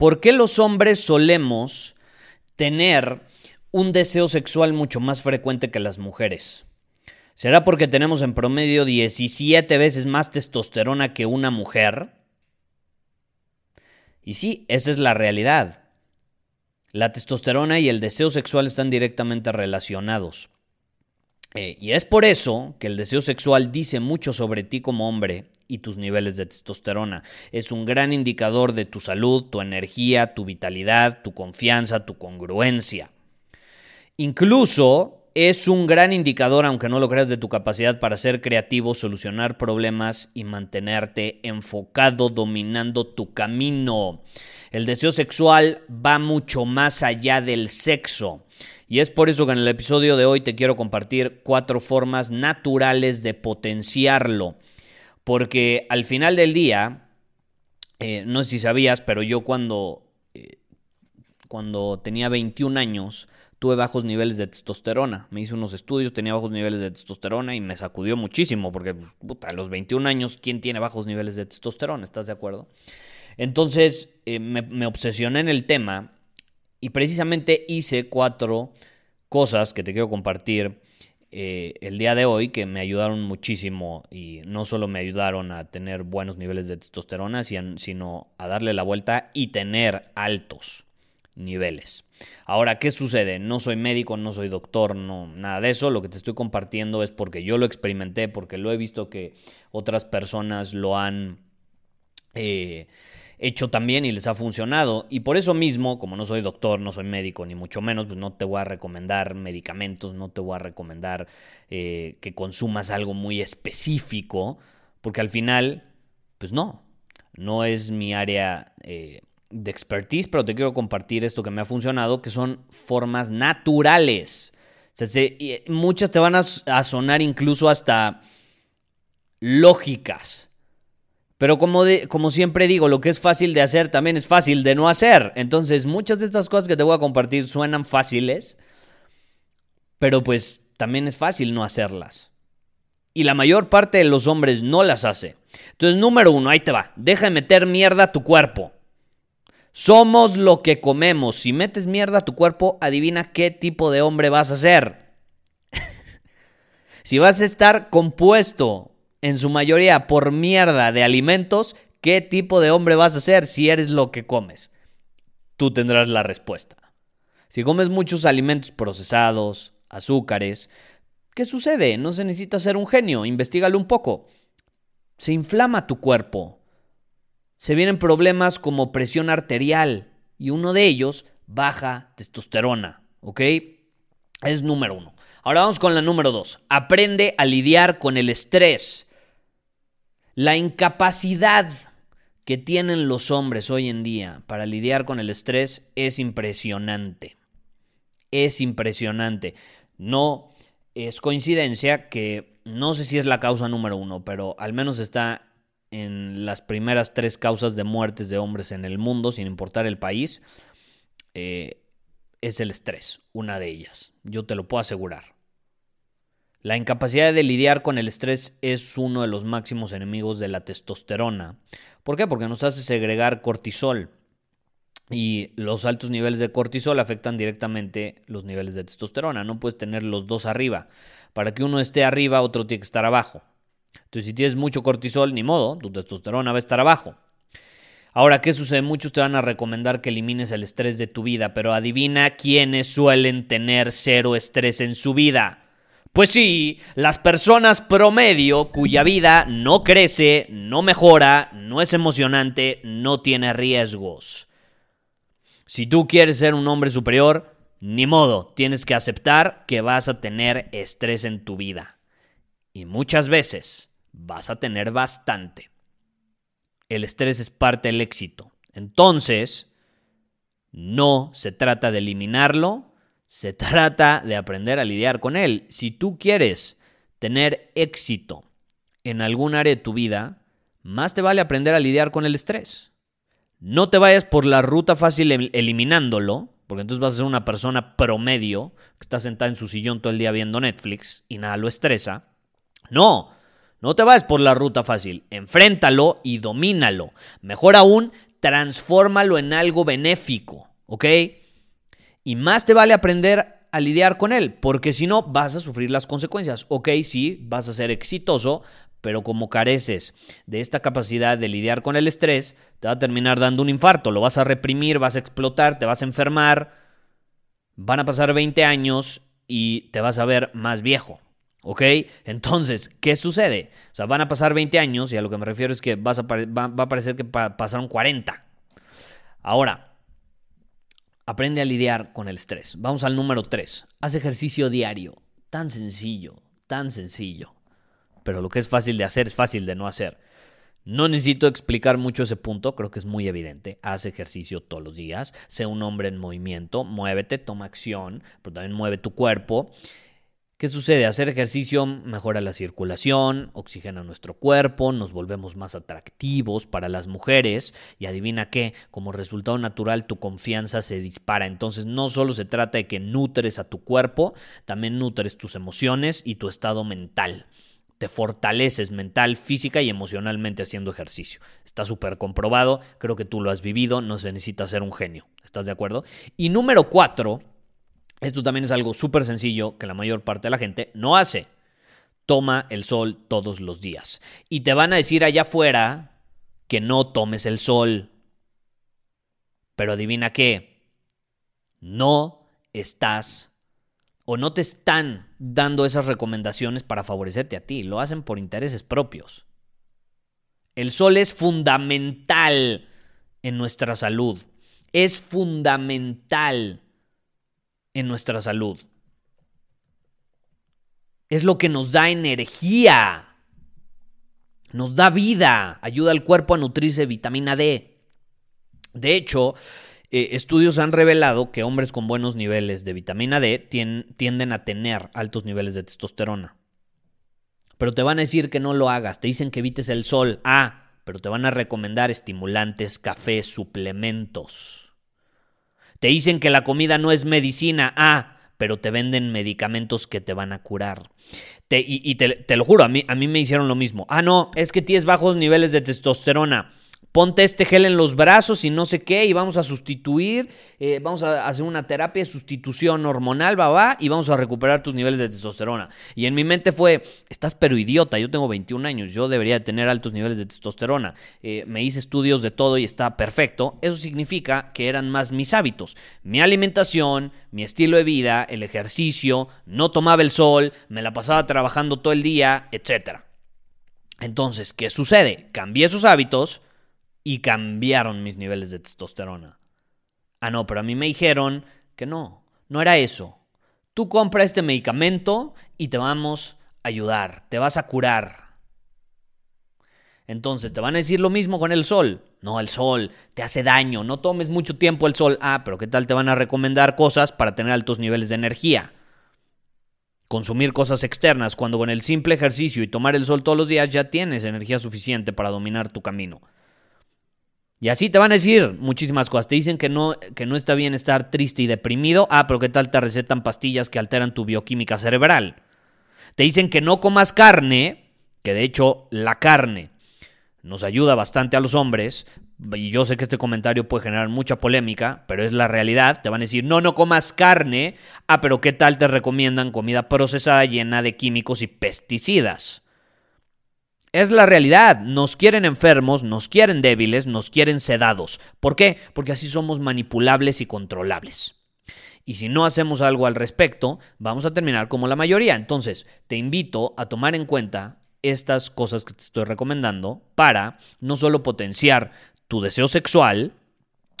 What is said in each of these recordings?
¿Por qué los hombres solemos tener un deseo sexual mucho más frecuente que las mujeres? ¿Será porque tenemos en promedio 17 veces más testosterona que una mujer? Y sí, esa es la realidad. La testosterona y el deseo sexual están directamente relacionados. Eh, y es por eso que el deseo sexual dice mucho sobre ti como hombre y tus niveles de testosterona. Es un gran indicador de tu salud, tu energía, tu vitalidad, tu confianza, tu congruencia. Incluso es un gran indicador, aunque no lo creas, de tu capacidad para ser creativo, solucionar problemas y mantenerte enfocado, dominando tu camino. El deseo sexual va mucho más allá del sexo. Y es por eso que en el episodio de hoy te quiero compartir cuatro formas naturales de potenciarlo. Porque al final del día, eh, no sé si sabías, pero yo cuando, eh, cuando tenía 21 años tuve bajos niveles de testosterona. Me hice unos estudios, tenía bajos niveles de testosterona y me sacudió muchísimo porque puta, a los 21 años, ¿quién tiene bajos niveles de testosterona? ¿Estás de acuerdo? Entonces eh, me, me obsesioné en el tema y precisamente hice cuatro cosas que te quiero compartir eh, el día de hoy que me ayudaron muchísimo y no solo me ayudaron a tener buenos niveles de testosterona, sino a darle la vuelta y tener altos niveles. Ahora, ¿qué sucede? No soy médico, no soy doctor, no, nada de eso. Lo que te estoy compartiendo es porque yo lo experimenté, porque lo he visto que otras personas lo han eh, hecho también y les ha funcionado. Y por eso mismo, como no soy doctor, no soy médico, ni mucho menos, pues no te voy a recomendar medicamentos, no te voy a recomendar eh, que consumas algo muy específico, porque al final, pues no, no es mi área eh, de expertise, pero te quiero compartir esto que me ha funcionado, que son formas naturales. muchas te van a sonar incluso hasta lógicas pero como, como siempre digo, lo que es fácil de hacer también es fácil de no hacer. Entonces, muchas de estas cosas que te voy a compartir suenan fáciles, pero pues también es fácil no hacerlas. Y la mayor parte de los hombres no las hace. Entonces, número uno, ahí te va. Deja de meter mierda a tu cuerpo. Somos lo que comemos. Si metes mierda a tu cuerpo, adivina qué tipo de hombre vas a ser. si vas a estar compuesto en su mayoría por mierda de alimentos, ¿qué tipo de hombre vas a ser si eres lo que comes? Tú tendrás la respuesta. Si comes muchos alimentos procesados, azúcares, ¿qué sucede? No se necesita ser un genio, investigalo un poco. Se inflama tu cuerpo. Se vienen problemas como presión arterial y uno de ellos, baja testosterona, ¿ok? Es número uno. Ahora vamos con la número dos. Aprende a lidiar con el estrés. La incapacidad que tienen los hombres hoy en día para lidiar con el estrés es impresionante. Es impresionante. No es coincidencia que no sé si es la causa número uno, pero al menos está en las primeras tres causas de muertes de hombres en el mundo, sin importar el país, eh, es el estrés, una de ellas. Yo te lo puedo asegurar. La incapacidad de lidiar con el estrés es uno de los máximos enemigos de la testosterona. ¿Por qué? Porque nos hace segregar cortisol. Y los altos niveles de cortisol afectan directamente los niveles de testosterona. No puedes tener los dos arriba. Para que uno esté arriba, otro tiene que estar abajo. Entonces, si tienes mucho cortisol, ni modo, tu testosterona va a estar abajo. Ahora, ¿qué sucede? Muchos te van a recomendar que elimines el estrés de tu vida, pero adivina quiénes suelen tener cero estrés en su vida. Pues sí, las personas promedio cuya vida no crece, no mejora, no es emocionante, no tiene riesgos. Si tú quieres ser un hombre superior, ni modo, tienes que aceptar que vas a tener estrés en tu vida. Y muchas veces vas a tener bastante. El estrés es parte del éxito. Entonces, no se trata de eliminarlo, se trata de aprender a lidiar con él. Si tú quieres tener éxito en algún área de tu vida, más te vale aprender a lidiar con el estrés. No te vayas por la ruta fácil eliminándolo, porque entonces vas a ser una persona promedio que está sentada en su sillón todo el día viendo Netflix y nada lo estresa. No, no te vayas por la ruta fácil. Enfréntalo y domínalo. Mejor aún, transfórmalo en algo benéfico, ¿ok? Y más te vale aprender a lidiar con él, porque si no vas a sufrir las consecuencias. Ok, sí, vas a ser exitoso, pero como careces de esta capacidad de lidiar con el estrés, te va a terminar dando un infarto, lo vas a reprimir, vas a explotar, te vas a enfermar, van a pasar 20 años y te vas a ver más viejo. ¿Ok? Entonces, ¿qué sucede? O sea, van a pasar 20 años y a lo que me refiero es que vas a va, a parecer que pasaron 40. Ahora, Aprende a lidiar con el estrés. Vamos al número 3. Haz ejercicio diario. Tan sencillo, tan sencillo. Pero lo que es fácil de hacer es fácil de no hacer. No necesito explicar mucho ese punto, creo que es muy evidente. Haz ejercicio todos los días, sé un hombre en movimiento, muévete, toma acción, pero también mueve tu cuerpo. ¿Qué sucede? Hacer ejercicio mejora la circulación, oxigena nuestro cuerpo, nos volvemos más atractivos para las mujeres y adivina qué, como resultado natural tu confianza se dispara. Entonces no solo se trata de que nutres a tu cuerpo, también nutres tus emociones y tu estado mental. Te fortaleces mental, física y emocionalmente haciendo ejercicio. Está súper comprobado, creo que tú lo has vivido, no se necesita ser un genio. ¿Estás de acuerdo? Y número cuatro, esto también es algo súper sencillo que la mayor parte de la gente no hace. Toma el sol todos los días. Y te van a decir allá afuera que no tomes el sol. Pero adivina qué. No estás o no te están dando esas recomendaciones para favorecerte a ti. Lo hacen por intereses propios. El sol es fundamental en nuestra salud. Es fundamental en nuestra salud. Es lo que nos da energía, nos da vida, ayuda al cuerpo a nutrirse de vitamina D. De hecho, eh, estudios han revelado que hombres con buenos niveles de vitamina D tienden a tener altos niveles de testosterona. Pero te van a decir que no lo hagas, te dicen que evites el sol. Ah, pero te van a recomendar estimulantes, café, suplementos. Te dicen que la comida no es medicina, ah, pero te venden medicamentos que te van a curar. y, te, lo juro, a mí, a mí me hicieron lo mismo. Ah, no, es que tienes bajos niveles de testosterona ponte este gel en los brazos y no sé qué, y vamos a sustituir, eh, vamos a hacer una terapia de sustitución hormonal, va, va, y vamos a recuperar tus niveles de testosterona. Y en mi mente fue, estás pero idiota, yo tengo 21 años, yo debería tener altos niveles de testosterona. Eh, me hice estudios de todo y está perfecto. Eso significa que eran más mis hábitos, mi alimentación, mi estilo de vida, el ejercicio, no tomaba el sol, me la pasaba trabajando todo el día, etc. Entonces, ¿qué sucede? Cambié esos hábitos, y cambiaron mis niveles de testosterona. Ah, no, pero a mí me dijeron que no, no era eso. Tú compra este medicamento y te vamos a ayudar, te vas a curar. Entonces, te van a decir lo mismo con el sol. No, el sol te hace daño, no tomes mucho tiempo el sol. Ah, pero ¿qué tal te van a recomendar cosas para tener altos niveles de energía? Consumir cosas externas, cuando con el simple ejercicio y tomar el sol todos los días ya tienes energía suficiente para dominar tu camino. Y así te van a decir muchísimas cosas. Te dicen que no, que no está bien estar triste y deprimido. Ah, pero ¿qué tal te recetan pastillas que alteran tu bioquímica cerebral? Te dicen que no comas carne, que de hecho la carne nos ayuda bastante a los hombres. Y yo sé que este comentario puede generar mucha polémica, pero es la realidad. Te van a decir, no, no comas carne. Ah, pero ¿qué tal te recomiendan comida procesada llena de químicos y pesticidas? Es la realidad. Nos quieren enfermos, nos quieren débiles, nos quieren sedados. ¿Por qué? Porque así somos manipulables y controlables. Y si no hacemos algo al respecto, vamos a terminar como la mayoría. Entonces, te invito a tomar en cuenta estas cosas que te estoy recomendando para no solo potenciar tu deseo sexual,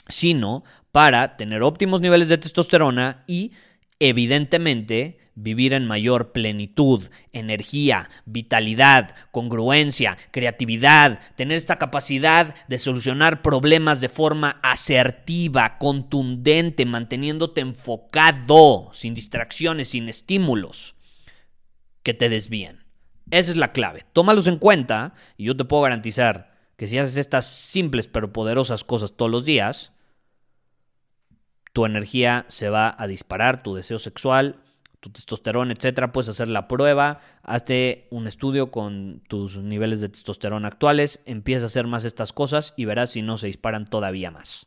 sino para tener óptimos niveles de testosterona y, evidentemente, vivir en mayor plenitud, energía, vitalidad, congruencia, creatividad, tener esta capacidad de solucionar problemas de forma asertiva, contundente, manteniéndote enfocado, sin distracciones, sin estímulos que te desvíen. Esa es la clave. Tómalos en cuenta y yo te puedo garantizar que si haces estas simples pero poderosas cosas todos los días, tu energía se va a disparar, tu deseo sexual, tu testosterona, etcétera. Puedes hacer la prueba, hazte un estudio con tus niveles de testosterona actuales, empieza a hacer más estas cosas y verás si no se disparan todavía más.